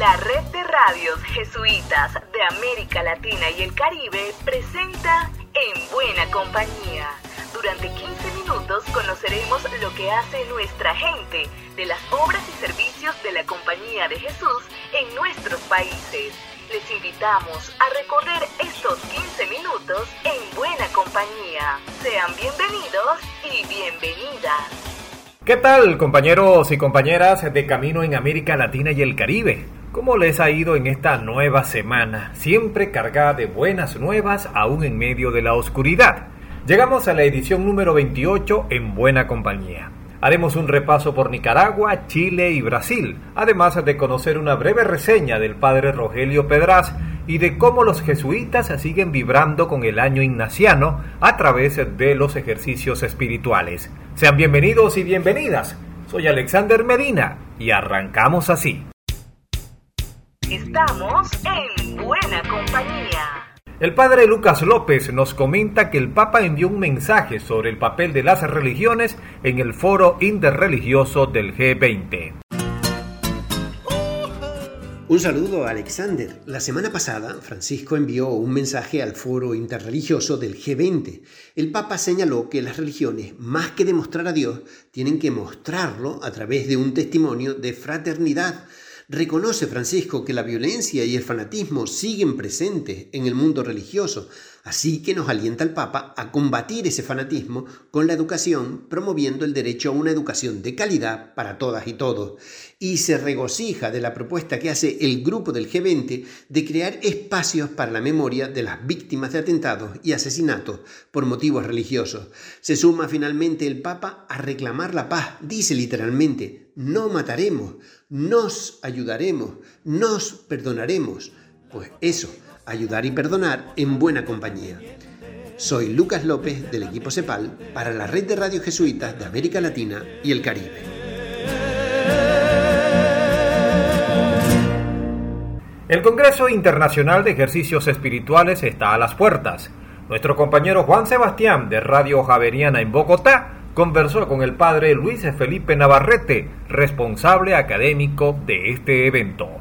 La red de radios jesuitas de América Latina y el Caribe presenta En Buena Compañía. Durante 15 minutos conoceremos lo que hace nuestra gente de las obras y servicios de la Compañía de Jesús en nuestros países. Les invitamos a recorrer estos 15 minutos en buena compañía. Sean bienvenidos y bienvenidas. ¿Qué tal compañeros y compañeras de Camino en América Latina y el Caribe? ¿Cómo les ha ido en esta nueva semana? Siempre cargada de buenas nuevas aún en medio de la oscuridad. Llegamos a la edición número 28 en buena compañía. Haremos un repaso por Nicaragua, Chile y Brasil, además de conocer una breve reseña del padre Rogelio Pedraz y de cómo los jesuitas siguen vibrando con el año ignaciano a través de los ejercicios espirituales. Sean bienvenidos y bienvenidas. Soy Alexander Medina y arrancamos así. Estamos en buena compañía. El padre Lucas López nos comenta que el Papa envió un mensaje sobre el papel de las religiones en el foro interreligioso del G20. Un saludo a Alexander. La semana pasada, Francisco envió un mensaje al foro interreligioso del G20. El Papa señaló que las religiones, más que demostrar a Dios, tienen que mostrarlo a través de un testimonio de fraternidad, Reconoce Francisco que la violencia y el fanatismo siguen presentes en el mundo religioso, así que nos alienta el Papa a combatir ese fanatismo con la educación, promoviendo el derecho a una educación de calidad para todas y todos, y se regocija de la propuesta que hace el grupo del G20 de crear espacios para la memoria de las víctimas de atentados y asesinatos por motivos religiosos. Se suma finalmente el Papa a reclamar la paz, dice literalmente, no mataremos, nos ayudaremos, nos perdonaremos. Pues eso, ayudar y perdonar en buena compañía. Soy Lucas López del equipo CEPAL para la red de radio jesuitas de América Latina y el Caribe. El Congreso Internacional de Ejercicios Espirituales está a las puertas. Nuestro compañero Juan Sebastián de Radio Javeriana en Bogotá conversó con el padre Luis Felipe Navarrete, responsable académico de este evento.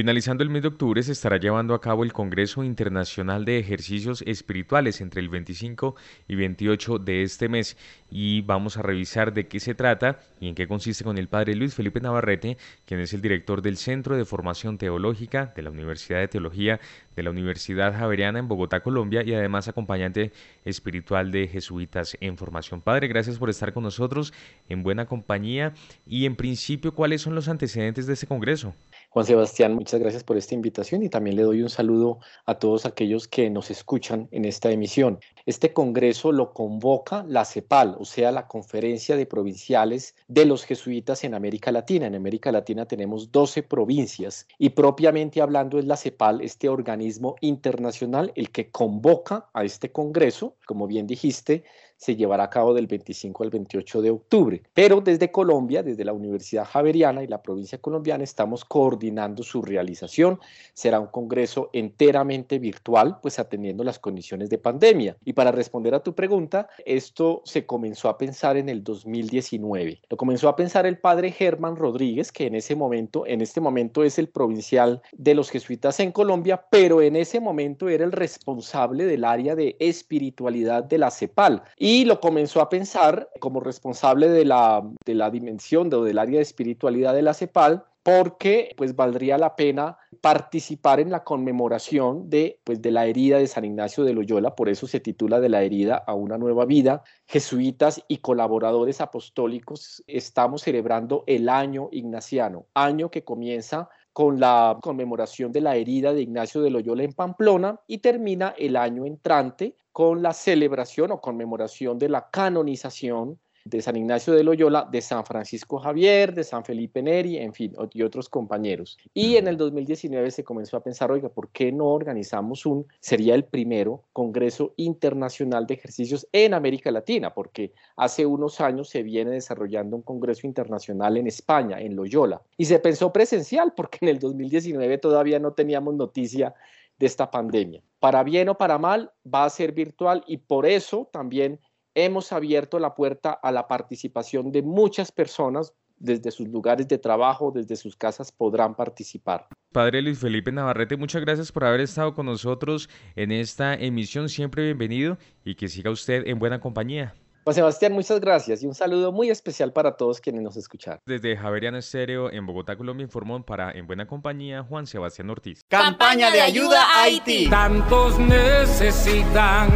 Finalizando el mes de octubre se estará llevando a cabo el Congreso Internacional de Ejercicios Espirituales entre el 25 y 28 de este mes y vamos a revisar de qué se trata y en qué consiste con el padre Luis Felipe Navarrete, quien es el director del Centro de Formación Teológica de la Universidad de Teología de la Universidad Javeriana en Bogotá, Colombia y además acompañante espiritual de jesuitas en formación. Padre, gracias por estar con nosotros en buena compañía y en principio, ¿cuáles son los antecedentes de este Congreso? Juan Sebastián, muchas gracias por esta invitación y también le doy un saludo a todos aquellos que nos escuchan en esta emisión. Este congreso lo convoca la CEPAL, o sea, la Conferencia de Provinciales de los Jesuitas en América Latina. En América Latina tenemos 12 provincias y propiamente hablando es la CEPAL, este organismo internacional, el que convoca a este congreso, como bien dijiste, se llevará a cabo del 25 al 28 de octubre. Pero desde Colombia, desde la Universidad Javeriana y la provincia colombiana, estamos coordinando su realización. Será un congreso enteramente virtual, pues atendiendo las condiciones de pandemia. Y para responder a tu pregunta, esto se comenzó a pensar en el 2019. Lo comenzó a pensar el padre Germán Rodríguez, que en ese momento, en este momento es el provincial de los jesuitas en Colombia, pero en ese momento era el responsable del área de espiritualidad de la CEPAL. Y y lo comenzó a pensar como responsable de la, de la dimensión o del área de espiritualidad de la CEPAL, porque pues valdría la pena participar en la conmemoración de pues de la herida de San Ignacio de Loyola, por eso se titula de la herida a una nueva vida. Jesuitas y colaboradores apostólicos estamos celebrando el año ignaciano, año que comienza con la conmemoración de la herida de Ignacio de Loyola en Pamplona y termina el año entrante con la celebración o conmemoración de la canonización de San Ignacio de Loyola, de San Francisco Javier, de San Felipe Neri, en fin, y otros compañeros. Y en el 2019 se comenzó a pensar, oiga, ¿por qué no organizamos un, sería el primero Congreso Internacional de Ejercicios en América Latina? Porque hace unos años se viene desarrollando un Congreso Internacional en España, en Loyola, y se pensó presencial, porque en el 2019 todavía no teníamos noticia de esta pandemia. Para bien o para mal, va a ser virtual y por eso también hemos abierto la puerta a la participación de muchas personas, desde sus lugares de trabajo, desde sus casas, podrán participar. Padre Luis Felipe Navarrete, muchas gracias por haber estado con nosotros en esta emisión. Siempre bienvenido y que siga usted en buena compañía. Juan Sebastián, muchas gracias y un saludo muy especial para todos quienes nos escuchan. Desde Javeriano Estéreo en Bogotá, Colombia, informó para En Buena Compañía Juan Sebastián Ortiz. Campaña de ayuda a Haití. Tantos necesitan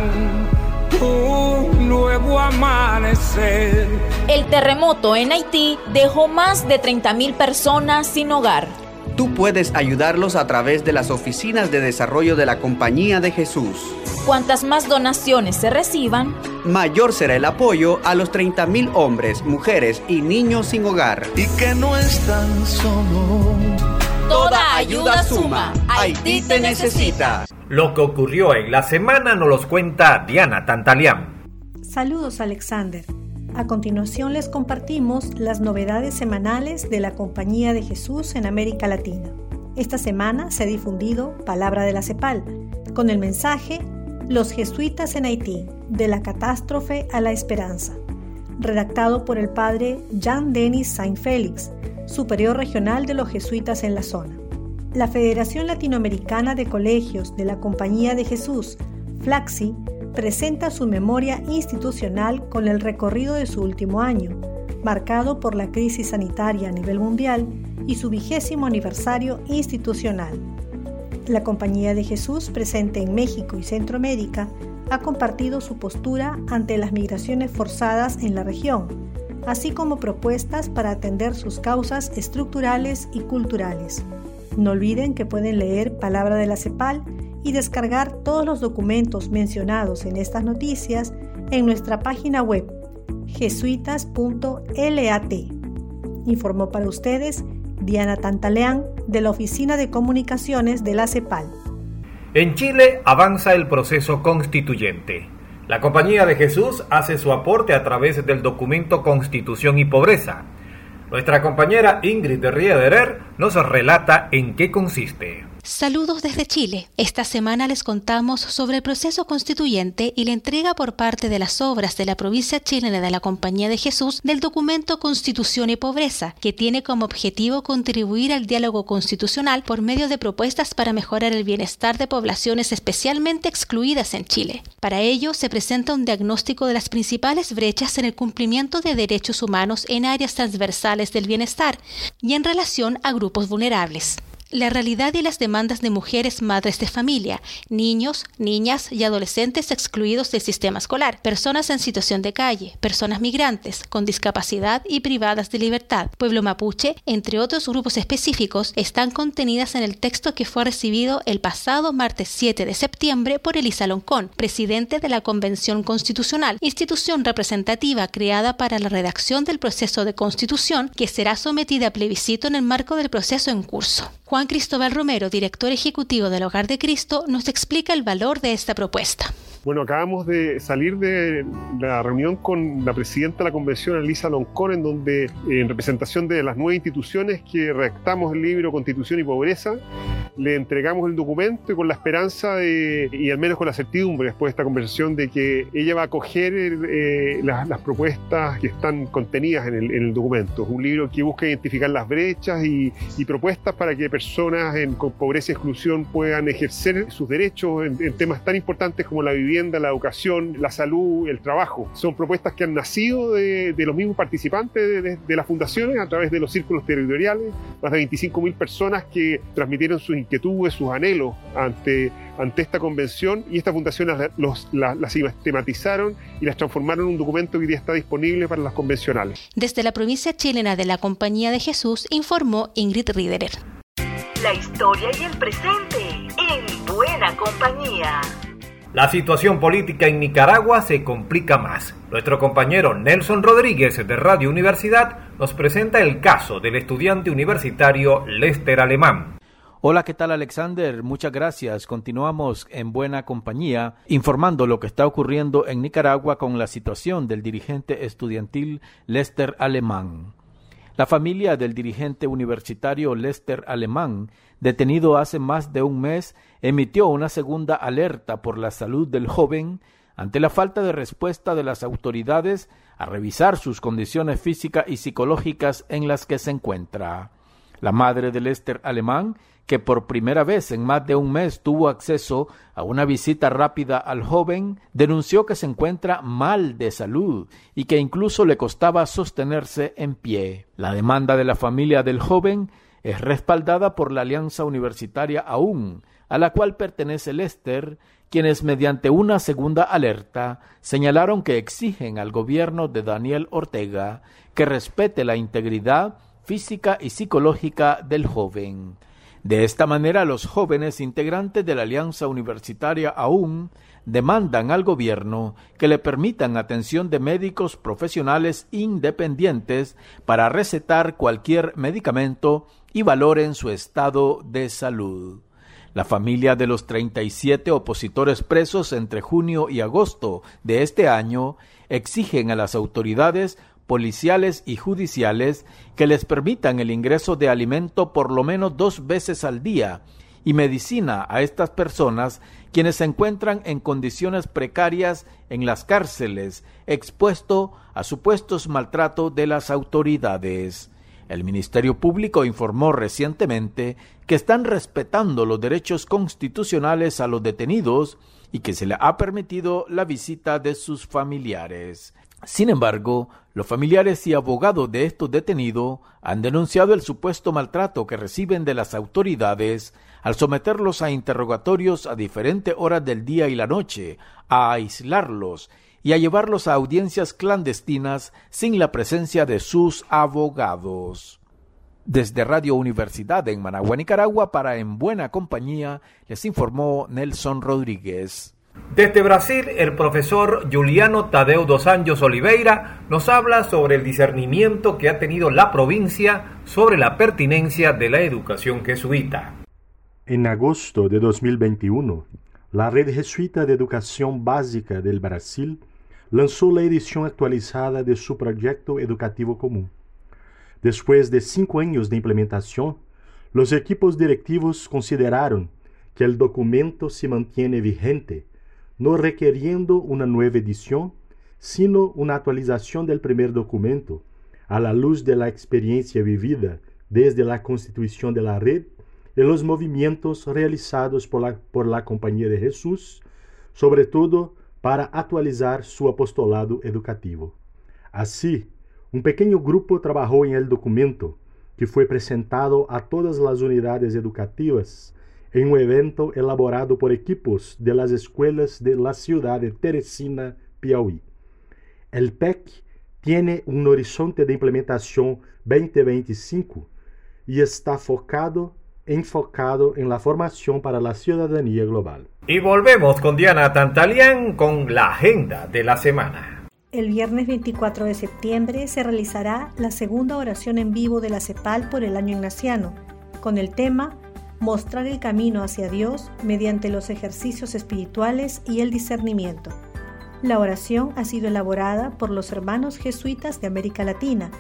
un nuevo amanecer. El terremoto en Haití dejó más de 30.000 personas sin hogar. Tú puedes ayudarlos a través de las oficinas de desarrollo de la Compañía de Jesús. Cuantas más donaciones se reciban, mayor será el apoyo a los 30.000 hombres, mujeres y niños sin hogar. Y que no están solo. Toda ayuda suma. Haití te necesita. Lo que ocurrió en la semana nos los cuenta Diana Tantalián. Saludos Alexander. A continuación les compartimos las novedades semanales de la Compañía de Jesús en América Latina. Esta semana se ha difundido Palabra de la CEPAL con el mensaje Los jesuitas en Haití, de la catástrofe a la esperanza, redactado por el padre Jean-Denis Saint-Félix, superior regional de los jesuitas en la zona. La Federación Latinoamericana de Colegios de la Compañía de Jesús, FLAXI, presenta su memoria institucional con el recorrido de su último año, marcado por la crisis sanitaria a nivel mundial y su vigésimo aniversario institucional. La Compañía de Jesús, presente en México y Centroamérica, ha compartido su postura ante las migraciones forzadas en la región, así como propuestas para atender sus causas estructurales y culturales. No olviden que pueden leer Palabra de la CEPAL y descargar todos los documentos mencionados en estas noticias en nuestra página web jesuitas.lat. Informó para ustedes Diana Tantaleán de la Oficina de Comunicaciones de la CEPAL. En Chile avanza el proceso constituyente. La Compañía de Jesús hace su aporte a través del documento Constitución y Pobreza. Nuestra compañera Ingrid Riederer nos relata en qué consiste. Saludos desde Chile. Esta semana les contamos sobre el proceso constituyente y la entrega por parte de las obras de la provincia chilena de la Compañía de Jesús del documento Constitución y Pobreza, que tiene como objetivo contribuir al diálogo constitucional por medio de propuestas para mejorar el bienestar de poblaciones especialmente excluidas en Chile. Para ello se presenta un diagnóstico de las principales brechas en el cumplimiento de derechos humanos en áreas transversales del bienestar y en relación a grupos vulnerables la realidad y las demandas de mujeres madres de familia, niños, niñas y adolescentes excluidos del sistema escolar, personas en situación de calle, personas migrantes, con discapacidad y privadas de libertad, pueblo mapuche, entre otros grupos específicos, están contenidas en el texto que fue recibido el pasado martes 7 de septiembre por Elisa Loncón, presidente de la Convención Constitucional, institución representativa creada para la redacción del proceso de constitución que será sometida a plebiscito en el marco del proceso en curso. Juan Cristóbal Romero, director ejecutivo del Hogar de Cristo, nos explica el valor de esta propuesta. Bueno, acabamos de salir de la reunión con la presidenta de la convención, Elisa Loncón, en donde, en representación de las nueve instituciones que redactamos el libro Constitución y Pobreza, le entregamos el documento con la esperanza de, y al menos con la certidumbre después de esta conversación de que ella va a acoger eh, las, propuestas que están contenidas en el, documento. Es un libro que busca identificar las brechas y, propuestas para que personas en, con pobreza y exclusión puedan ejercer sus derechos en temas tan importantes como la vivienda la educación, la salud, el trabajo. Son propuestas que han nacido de, los mismos participantes de, las fundaciones a través de los círculos territoriales, más de 25.000 personas que transmitieron sus inquietudes, sus anhelos ante, ante esta convención y esta fundación las, las, sistematizaron y las transformaron en un documento que hoy día está disponible para las convencionales. Desde la provincia chilena de la Compañía de Jesús informó Ingrid Riederer. La historia y el presente en buena compañía. La situación política en Nicaragua se complica más. Nuestro compañero Nelson Rodríguez de Radio Universidad nos presenta el caso del estudiante universitario Lester Alemán. Hola, ¿qué tal Alexander? Muchas gracias. Continuamos en buena compañía informando lo que está ocurriendo en Nicaragua con la situación del dirigente estudiantil Lester Alemán. La familia del dirigente universitario Lester Alemán, detenido hace más de un mes, emitió una segunda alerta por la salud del joven ante la falta de respuesta de las autoridades a revisar sus condiciones físicas y psicológicas en las que se encuentra. La madre de Lester Alemán, que por primera vez en más de un mes tuvo acceso a una visita rápida al joven, denunció que se encuentra mal de salud y que incluso le costaba sostenerse en pie. La demanda de la familia del joven es respaldada por la Alianza Universitaria AUN, a la cual pertenece Lester, quienes mediante una segunda alerta señalaron que exigen al gobierno de Daniel Ortega que respete la integridad física y psicológica del joven. De esta manera, los jóvenes integrantes de la Alianza Universitaria aún demandan al gobierno que le permitan atención de médicos profesionales independientes para recetar cualquier medicamento y valoren su estado de salud. La familia de los 37 opositores presos entre junio y agosto de este año exigen a las autoridades policiales y judiciales que les permitan el ingreso de alimento por lo menos dos veces al día y medicina a estas personas quienes se encuentran en condiciones precarias en las cárceles, expuesto a supuestos maltratos de las autoridades. El Ministerio Público informó recientemente que están respetando los derechos constitucionales a los detenidos y que se le ha permitido la visita de sus familiares. Sin embargo, los familiares y abogados de estos detenidos han denunciado el supuesto maltrato que reciben de las autoridades al someterlos a interrogatorios a diferentes horas del día y la noche, a aislarlos y a llevarlos a audiencias clandestinas sin la presencia de sus abogados. Desde Radio Universidad en Managua, Nicaragua, para En Buena Compañía, les informó Nelson Rodríguez. Desde Brasil, el profesor Juliano Tadeu dos Anjos Oliveira nos habla sobre el discernimiento que ha tenido la provincia sobre la pertinencia de la educación jesuita. En agosto de 2021, la Red Jesuita de Educación Básica del Brasil lanzó la edición actualizada de su proyecto educativo común. Después de cinco años de implementación, los equipos directivos consideraron que el documento se mantiene vigente no requiriendo una nueva edición, sino una actualización del primer documento, a luz de la experiencia vivida desde la constitución de la red y los realizados por la, por la Compañía de Jesús, sobre todo para actualizar su apostolado educativo. Así, un pequeño grupo trabajó en el documento, que fue presentado a todas las unidades educativas en un evento elaborado por equipos de las escuelas de la ciudad de Teresina, Piauí. El PEC tiene un horizonte de implementación 2025 y está focado enfocado en la formación para la ciudadanía global. Y volvemos con Diana Tantalian con la agenda de la semana. El viernes 24 de septiembre se realizará la segunda oración en vivo de la CEPAL por el año ignaciano, con el tema mostrar el camino hacia Dios mediante los ejercicios espirituales y el discernimiento. La oración ha sido elaborada por los hermanos jesuitas de América Latina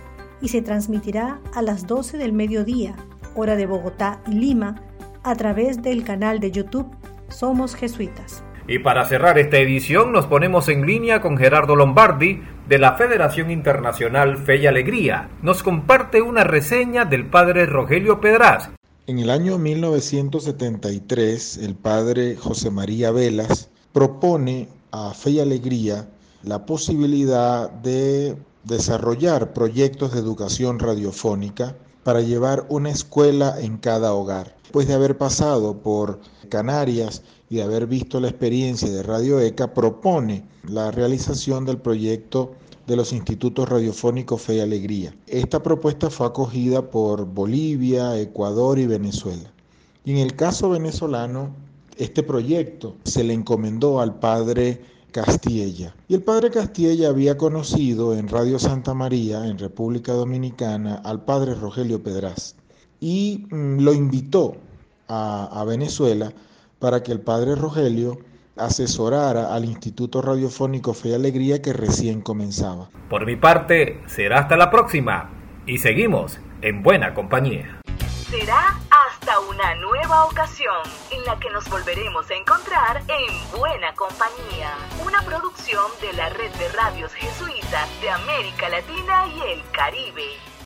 y se transmitirá a las 12 del mediodía, hora de Bogotá y Lima, a través del canal de YouTube Somos Jesuitas. Y para cerrar esta edición nos ponemos en línea con Gerardo Lombardi de la Federación Internacional Fe y Alegría. Nos comparte una reseña del padre Rogelio Pedraz, en el año 1973, el padre José María Velas propone a Fe y Alegría la posibilidad de desarrollar proyectos de educación radiofónica para llevar una escuela en cada hogar. Después de haber pasado por Canarias y de haber visto la experiencia de Radio ECA, propone la realización del proyecto de los institutos radiofónicos Fe y Alegría. Esta propuesta fue acogida por Bolivia, Ecuador y Venezuela. Y en el caso venezolano, este proyecto se le encomendó al padre Castilla. Y el padre Castilla había conocido en Radio Santa María, en República Dominicana, al padre Rogelio Pedraz y mm, lo invitó a, a Venezuela para que el padre Rogelio asesorara al Instituto Radiofónico Fe y Alegría que recién comenzaba. Por mi parte, será hasta la próxima y seguimos en buena compañía. Será hasta una nueva ocasión en la que nos volveremos a encontrar en Buena Compañía, una producción de la Red de Radios Jesuitas de América Latina y el Caribe.